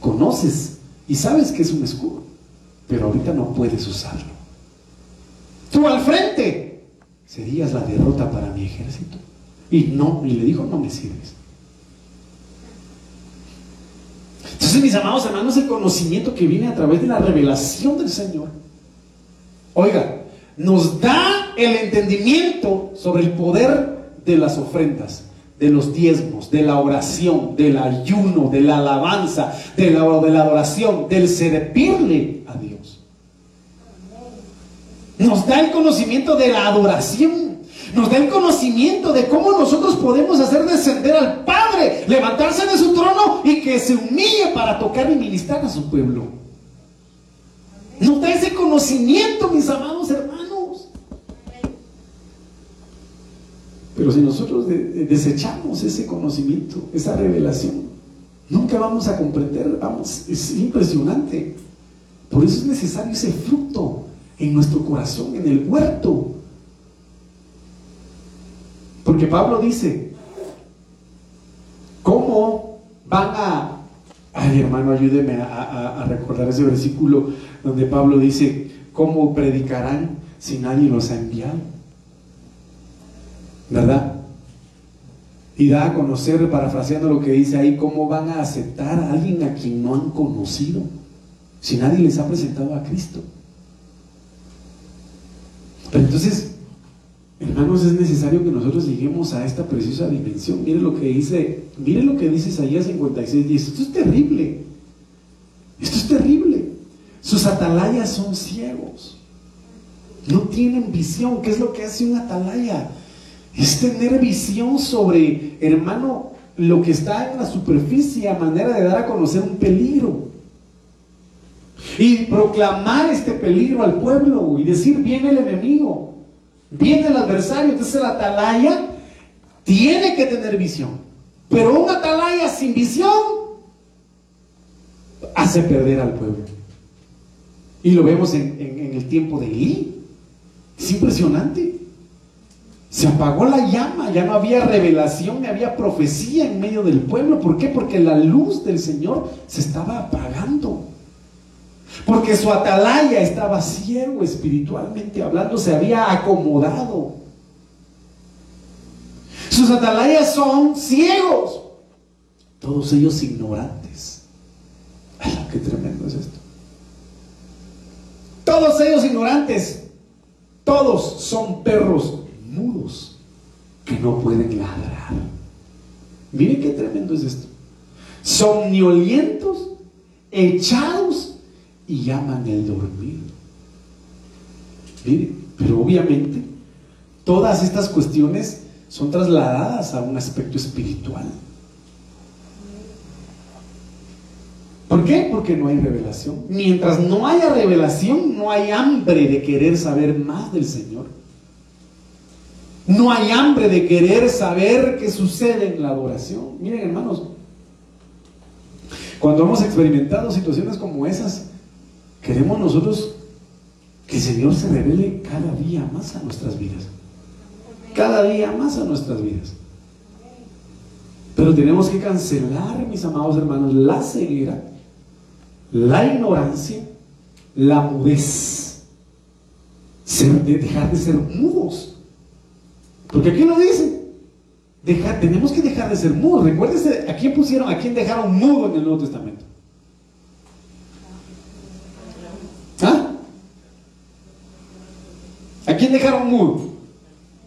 Conoces y sabes que es un escudo, pero ahorita no puedes usarlo. Tú al frente serías la derrota para mi ejército. Y no, y le dijo, no me sirves. Entonces, mis amados hermanos, el conocimiento que viene a través de la revelación del Señor, oiga, nos da el entendimiento sobre el poder de las ofrendas, de los diezmos, de la oración, del ayuno, de la alabanza, de la, de la adoración, del servirle a Dios. Nos da el conocimiento de la adoración nos da el conocimiento de cómo nosotros podemos hacer descender al Padre, levantarse de su trono y que se humille para tocar y ministrar a su pueblo. Nos da ese conocimiento, mis amados hermanos. Pero si nosotros desechamos ese conocimiento, esa revelación, nunca vamos a comprender, vamos, es impresionante. Por eso es necesario ese fruto en nuestro corazón, en el huerto porque Pablo dice, ¿cómo van a... Ay hermano, ayúdeme a, recordar ese versículo donde Pablo dice, ¿cómo predicarán si nadie los ha enviado? ¿Verdad? Y da a conocer, parafraseando lo que dice ahí, cómo van a aceptar a alguien a quien no han conocido, si nadie les ha presentado a Cristo. Pero entonces, Hermanos, es necesario que nosotros lleguemos a esta preciosa dimensión. Mire lo que dice, mire lo que dice Isaías 56, dice, esto es terrible. Esto es terrible. Sus atalayas son ciegos. No tienen visión. ¿Qué es lo que hace un atalaya? Es tener visión sobre, hermano, lo que está en la superficie a manera de dar a conocer un peligro. Y proclamar este peligro al pueblo y decir, viene el enemigo. Viene el adversario, entonces el atalaya tiene que tener visión. Pero un atalaya sin visión hace perder al pueblo. Y lo vemos en, el tiempo de Elí. Es impresionante. Se apagó la llama, ya no había revelación, ni había profecía en medio del pueblo. ¿Por qué? Porque la luz del Señor se estaba apagando. Porque su atalaya estaba ciego espiritualmente hablando, se había acomodado. Sus atalayas son ciegos, todos ellos ignorantes. Ay, qué tremendo es esto. Todos ellos ignorantes, todos son perros mudos que no pueden ladrar. Miren qué tremendo es esto. Somnolientos, echados y llaman el dormir. pero obviamente todas estas cuestiones son trasladadas a un aspecto espiritual. ¿Por qué? Porque no hay revelación. Mientras no haya revelación, no hay hambre de querer saber más del Señor. No hay hambre de querer saber qué sucede en la adoración. Miren, hermanos, cuando hemos experimentado situaciones como esas, Queremos nosotros que el Señor se revele cada día más a nuestras vidas. Cada día más a nuestras vidas. Pero tenemos que cancelar, mis amados hermanos, la ceguera, la ignorancia, la mudez. dejar de ser mudos. Porque aquí lo dice. tenemos que dejar de ser mudos. Recuérdense, ¿a quién pusieron, a quién dejaron mudo en el Nuevo Testamento? ¿A quién dejaron mudo?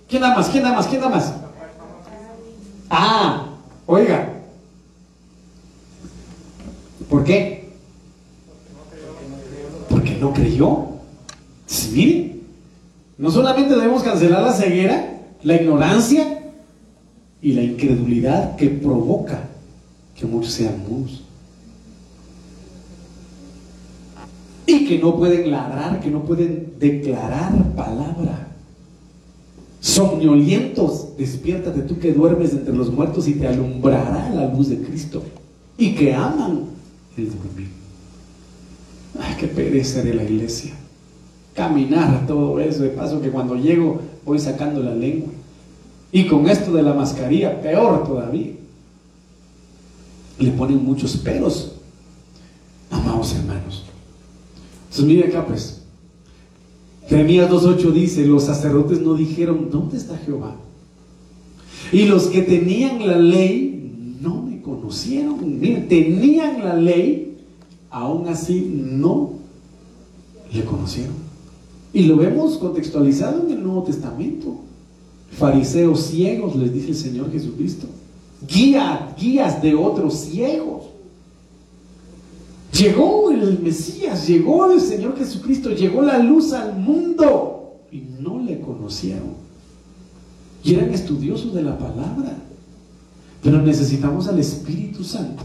¿Quién da más? ¿Quién da más? ¿Quién da más? Ah, Oiga, ¿por qué? Porque no creyó. Sí, miren, no solamente debemos cancelar la ceguera, la ignorancia y la incredulidad que provoca que muchos sean mudos. Que no pueden ladrar, que no pueden declarar palabra. Somnolientos, despiértate tú que duermes entre los muertos y te alumbrará la luz de Cristo. Y que aman el dormir. Ay, qué pereza de la iglesia. Caminar todo eso, de paso que cuando llego voy sacando la lengua. Y con esto de la mascarilla, peor todavía. Le ponen muchos peros, amados hermanos. Entonces, mire acá pues. Jeremías 2.8 dice, los sacerdotes no dijeron, ¿dónde está Jehová? Y los que tenían la ley no me conocieron. Miren, tenían la ley, aún así no le conocieron. Y lo vemos contextualizado en el Nuevo Testamento. Fariseos ciegos, les dice el Señor Jesucristo. Guía, guías de otros ciegos. Llegó el Mesías, llegó el Señor Jesucristo, llegó la luz al mundo y no le conocieron. Y eran estudiosos de la palabra. Pero necesitamos al Espíritu Santo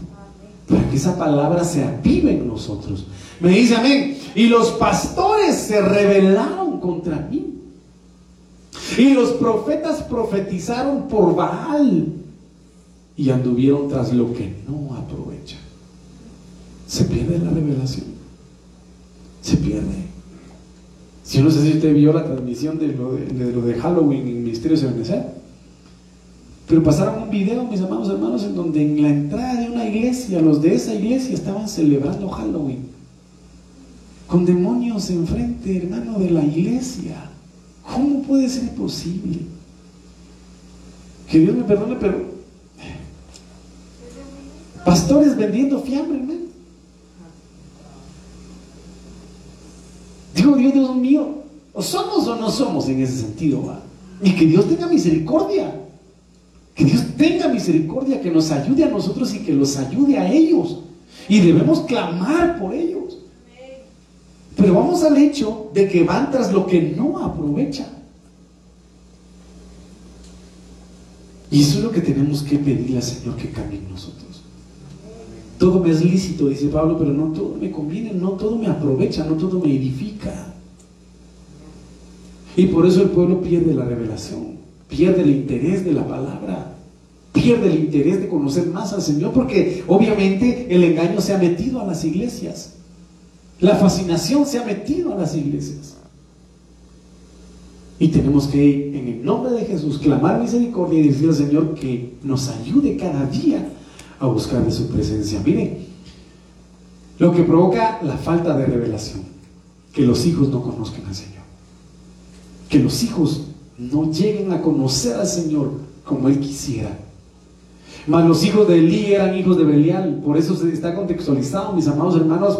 para que esa palabra se avive en nosotros. Me dice amén. Y los pastores se rebelaron contra mí. Y los profetas profetizaron por Baal y anduvieron tras lo que no aprovecha se pierde la revelación. Se pierde. Si no sé si usted vio la transmisión de lo de, Halloween en Ministerios de. Pero pasaron un video, mis amados hermanos, en donde en la entrada de una iglesia, los de esa iglesia estaban celebrando Halloween. Con demonios enfrente, hermano, de la iglesia. ¿Cómo puede ser posible? Que Dios me perdone, pero pastores vendiendo fiambre, hermano. Dios, mío, o somos o no somos en ese sentido. Y que Dios tenga misericordia. Que Dios tenga misericordia, que nos ayude a nosotros y que los ayude a ellos. Y debemos clamar por ellos. Pero vamos al hecho de que van tras lo que no aprovechan. Y eso es lo que tenemos que pedirle al Señor que cambie en nosotros. Todo me es lícito, dice Pablo, pero no todo me conviene, no todo me aprovecha, no todo me edifica. Y por eso el pueblo pierde la revelación, pierde el interés de la palabra, pierde el interés de conocer más al Señor, porque obviamente el engaño se ha metido a las iglesias, la fascinación se ha metido a las iglesias. Y tenemos que, en el nombre de Jesús, clamar misericordia y decir al Señor que nos ayude cada día a buscar de su presencia. Miren, lo que provoca la falta de revelación, que los hijos no conozcan al Señor, que los hijos no lleguen a conocer al Señor como Él quisiera. Mas los hijos de Elí eran hijos de Belial, por eso se está contextualizado, mis amados hermanos,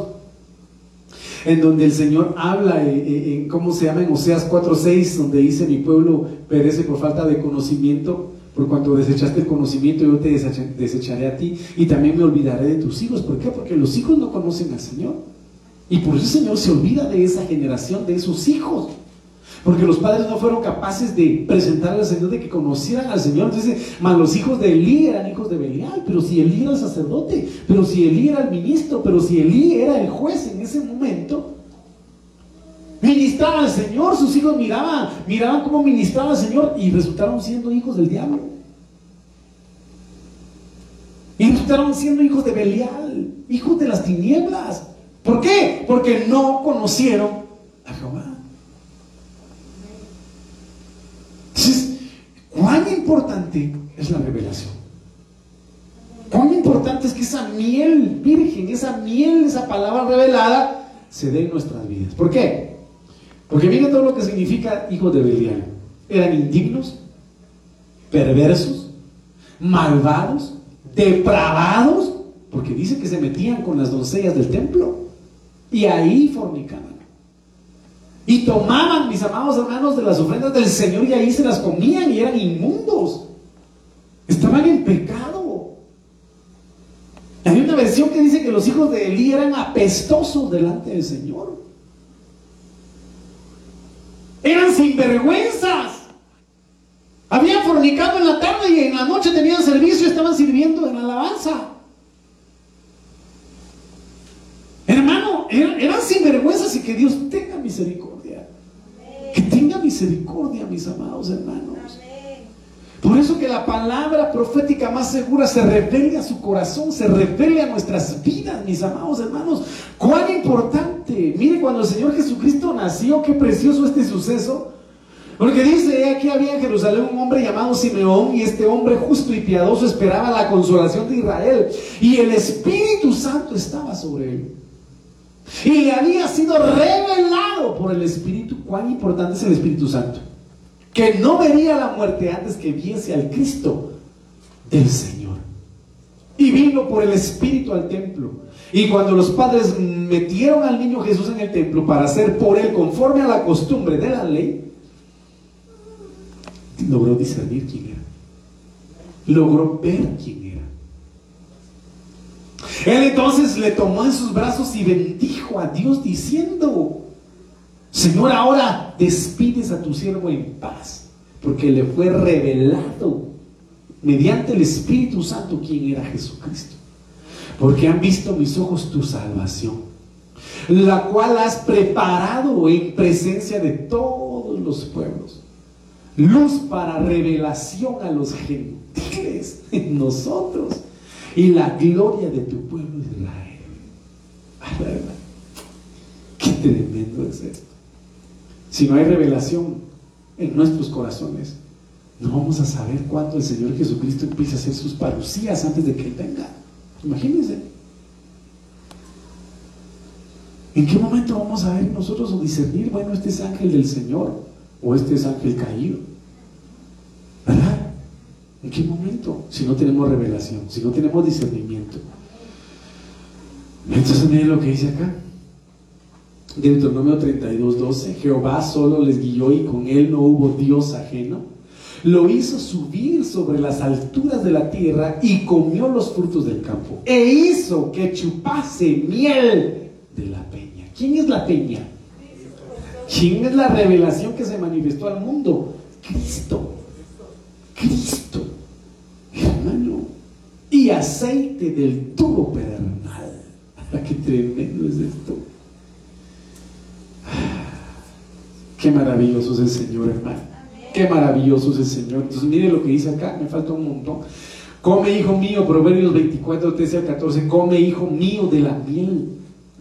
en donde el Señor habla, eh, eh, en, ¿cómo se llama? En Oseas 4.6, donde dice, mi pueblo perece por falta de conocimiento por cuanto desechaste el conocimiento, yo te desecharé a ti y también me olvidaré de tus hijos. ¿Por qué? Porque los hijos no conocen al Señor. Y por eso el Señor se olvida de esa generación, de esos hijos. Porque los padres no fueron capaces de presentarle al Señor, de que conocieran al Señor. Entonces, más los hijos de Elí eran hijos de Belial, pero si Elí era el sacerdote, pero si Elí era el ministro, pero si Elí era el juez en ese momento, Ministraban al Señor, sus hijos miraban, miraban cómo ministraba al Señor y resultaron siendo hijos del diablo. Y resultaron siendo hijos de Belial, hijos de las tinieblas. ¿Por qué? Porque no conocieron a Jehová. Entonces, ¿cuán importante es la revelación? ¿Cuán importante es que esa miel virgen, esa miel, esa palabra revelada, se dé en nuestras vidas? ¿Por qué? Porque miren todo lo que significa hijos de Belial. Eran indignos, perversos, malvados, depravados, porque dice que se metían con las doncellas del templo y ahí fornicaban. Y tomaban, mis amados hermanos, de las ofrendas del Señor y ahí se las comían y eran inmundos. Estaban en pecado. Hay una versión que dice que los hijos de Elí eran apestosos delante del Señor. Eran sinvergüenzas. Habían fornicado en la tarde y en la noche tenían servicio y estaban sirviendo en alabanza. Hermano, er-, eran sinvergüenzas y que Dios tenga misericordia. Que tenga misericordia, mis amados hermanos. Por eso que la palabra profética más segura se revele a su corazón, se revele a nuestras vidas, mis amados hermanos. Cuán importante. Mire, cuando el Señor Jesucristo nació, qué precioso este suceso. Porque dice, aquí había en Jerusalén un hombre llamado Simeón y este hombre justo y piadoso esperaba la consolación de Israel y el Espíritu Santo estaba sobre él. Y le había sido revelado por el Espíritu. ¿Cuán importante es el Espíritu Santo? Que no vería la muerte antes que viese al Cristo del Señor. Y vino por el Espíritu al templo. Y cuando los padres metieron al niño Jesús en el templo para hacer por él conforme a la costumbre de la ley, logró discernir quién era. Logró ver quién era. Él entonces le tomó en sus brazos y bendijo a Dios diciendo, Señor, ahora despides a tu siervo en paz, porque le fue revelado mediante el Espíritu Santo quién era Jesucristo. Porque han visto mis ojos tu salvación, la cual has preparado en presencia de todos los pueblos. Luz para revelación a los gentiles en nosotros y la gloria de tu pueblo Israel. Qué tremendo es esto. Si no hay revelación en nuestros corazones, no vamos a saber cuándo el Señor Jesucristo empieza a hacer sus parucías antes de que Él venga. Imagínense. ¿En qué momento vamos a ver nosotros o discernir, bueno, este es ángel del Señor o este es ángel caído? ¿Verdad? ¿En qué momento? Si no tenemos revelación, si no tenemos discernimiento. Entonces miren lo que dice acá. Deuteronomio 32, 12. Jehová solo les guió y con él no hubo Dios ajeno. Lo hizo subir sobre las alturas de la tierra y comió los frutos del campo. E hizo que chupase miel de la peña. ¿Quién es la peña? ¿Quién es la revelación que se manifestó al mundo? Cristo. Cristo. Hermano. Y aceite del tubo pedernal. Qué tremendo es esto. Qué maravilloso es el Señor, hermano. Qué maravilloso es el Señor. Entonces, mire lo que dice acá, me falta un montón. Come, hijo mío, Proverbios 24, 13 al 14. Come, hijo mío, de la miel,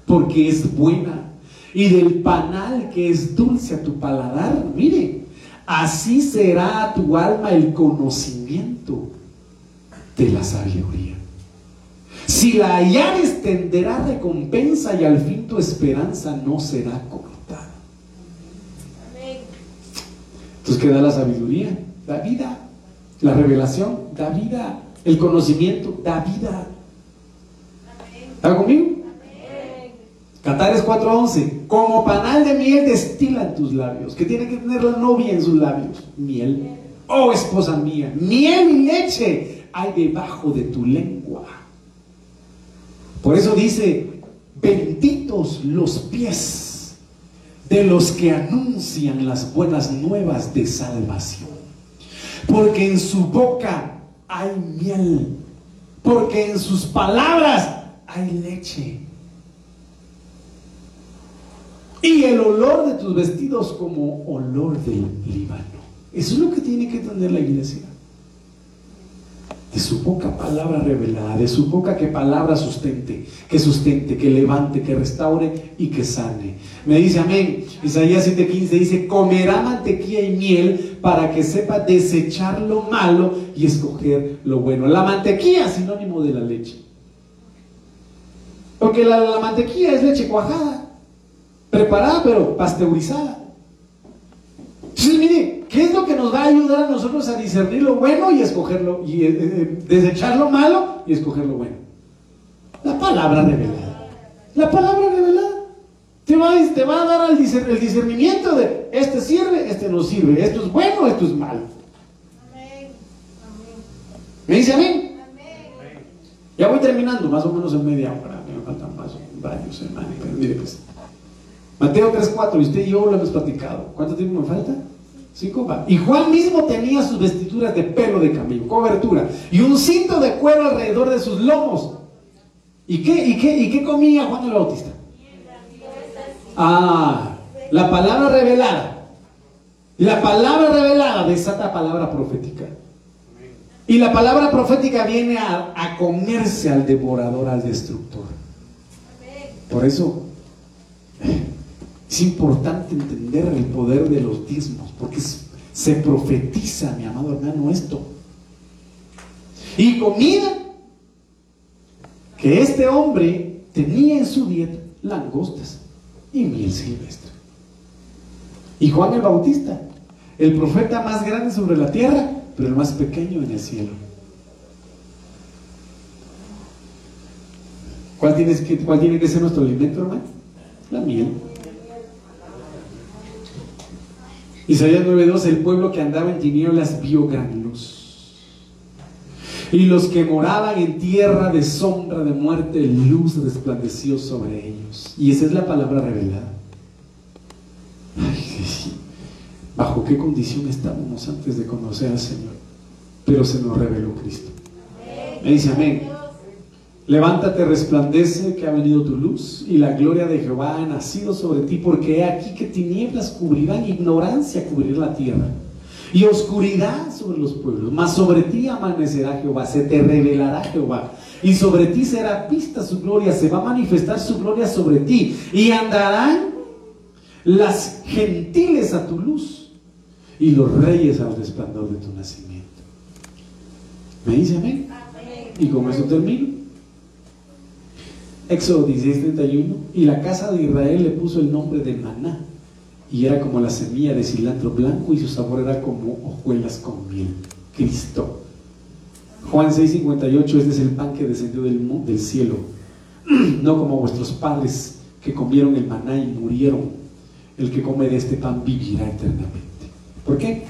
porque es buena. Y del panal que es dulce a tu paladar. Mire, así será a tu alma el conocimiento de la sabiduría. Si la hallares, tenderá recompensa y al fin tu esperanza no será corta. Entonces, ¿qué da la sabiduría? Da vida. La revelación da vida. El conocimiento da vida. ¿Está conmigo? Cantares 4:11. Como panal de miel destilan tus labios. Que tiene que tener la novia en sus labios. Miel. Oh esposa mía, miel y leche hay debajo de tu lengua. Por eso dice, benditos los pies de los que anuncian las buenas nuevas de salvación. Porque en su boca hay miel, porque en sus palabras hay leche. Y el olor de tus vestidos como olor del Líbano. Eso es lo que tiene que tener la iglesia de su boca palabra revelada, de su boca que palabra sustente, que sustente, que levante, que restaure y que sane. Me dice amén. Isaías 7:15 dice, comerá mantequilla y miel para que sepa desechar lo malo y escoger lo bueno. La mantequilla sinónimo de la leche. Porque la, la mantequilla es leche cuajada, preparada pero pasteurizada. Entonces, mire, ¿qué es lo que nos va a ayudar a nosotros a discernir lo bueno y escogerlo, y eh, eh, desechar lo malo y escoger lo bueno? La palabra revelada. La palabra revelada. Te va, te va a dar el, discernimiento de este sirve, este no sirve, esto es bueno, esto es malo. ¿Me dice amén? Ya voy terminando, más o menos en media hora. Me faltan más varios. Pero mire pues. Mateo 3.4, y usted y yo lo hemos platicado. ¿Cuánto tiempo me falta? Y Juan mismo tenía sus vestiduras de pelo de camello, cobertura, y un cinto de cuero alrededor de sus lomos. ¿Y qué, y qué, y qué comía Juan el Bautista? Ah, la palabra revelada. La palabra revelada desata palabra profética. Y la palabra profética viene a comerse al devorador, al destructor. Por eso es importante entender el poder de los diezmos, porque se profetiza, mi amado hermano, esto. Y comida que este hombre tenía en su dieta langostas y miel silvestre. Y Juan el Bautista, el profeta más grande sobre la tierra, pero el más pequeño en el cielo. ¿Cuál, tienes que, cuál tiene que ser nuestro alimento, hermano? La miel. Isaías 9:2, el pueblo que andaba en tinieblas vio gran luz. Y los que moraban en tierra de sombra de muerte, luz resplandeció sobre ellos. Y esa es la palabra revelada. ¿Bajo qué condición estábamos antes de conocer al Señor? Pero se nos reveló Cristo. Me dice amén. Levántate, resplandece que ha venido tu luz y la gloria de Jehová ha nacido sobre ti, porque he aquí que tinieblas cubrirán, ignorancia cubrir la tierra y oscuridad sobre los pueblos. Mas sobre ti amanecerá Jehová, se te revelará Jehová y sobre ti será vista su gloria, se va a manifestar su gloria sobre ti y andarán las gentiles a tu luz y los reyes al resplandor de tu nacimiento. ¿Me dice amén? Y con eso termino. Éxodo 16:31, y la casa de Israel le puso el nombre de maná, y era como la semilla de cilantro blanco, y su sabor era como hojuelas con miel. Cristo. Juan 6:58, este es el pan que descendió del, cielo, no como vuestros padres que comieron el maná y murieron. El que come de este pan vivirá eternamente. ¿Por qué?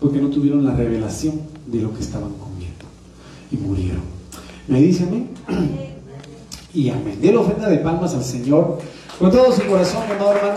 Porque no tuvieron la revelación de lo que estaban comiendo y murieron. ¿Me dice? y amén. la ofrenda de palmas al Señor con todo su corazón, amado hermano.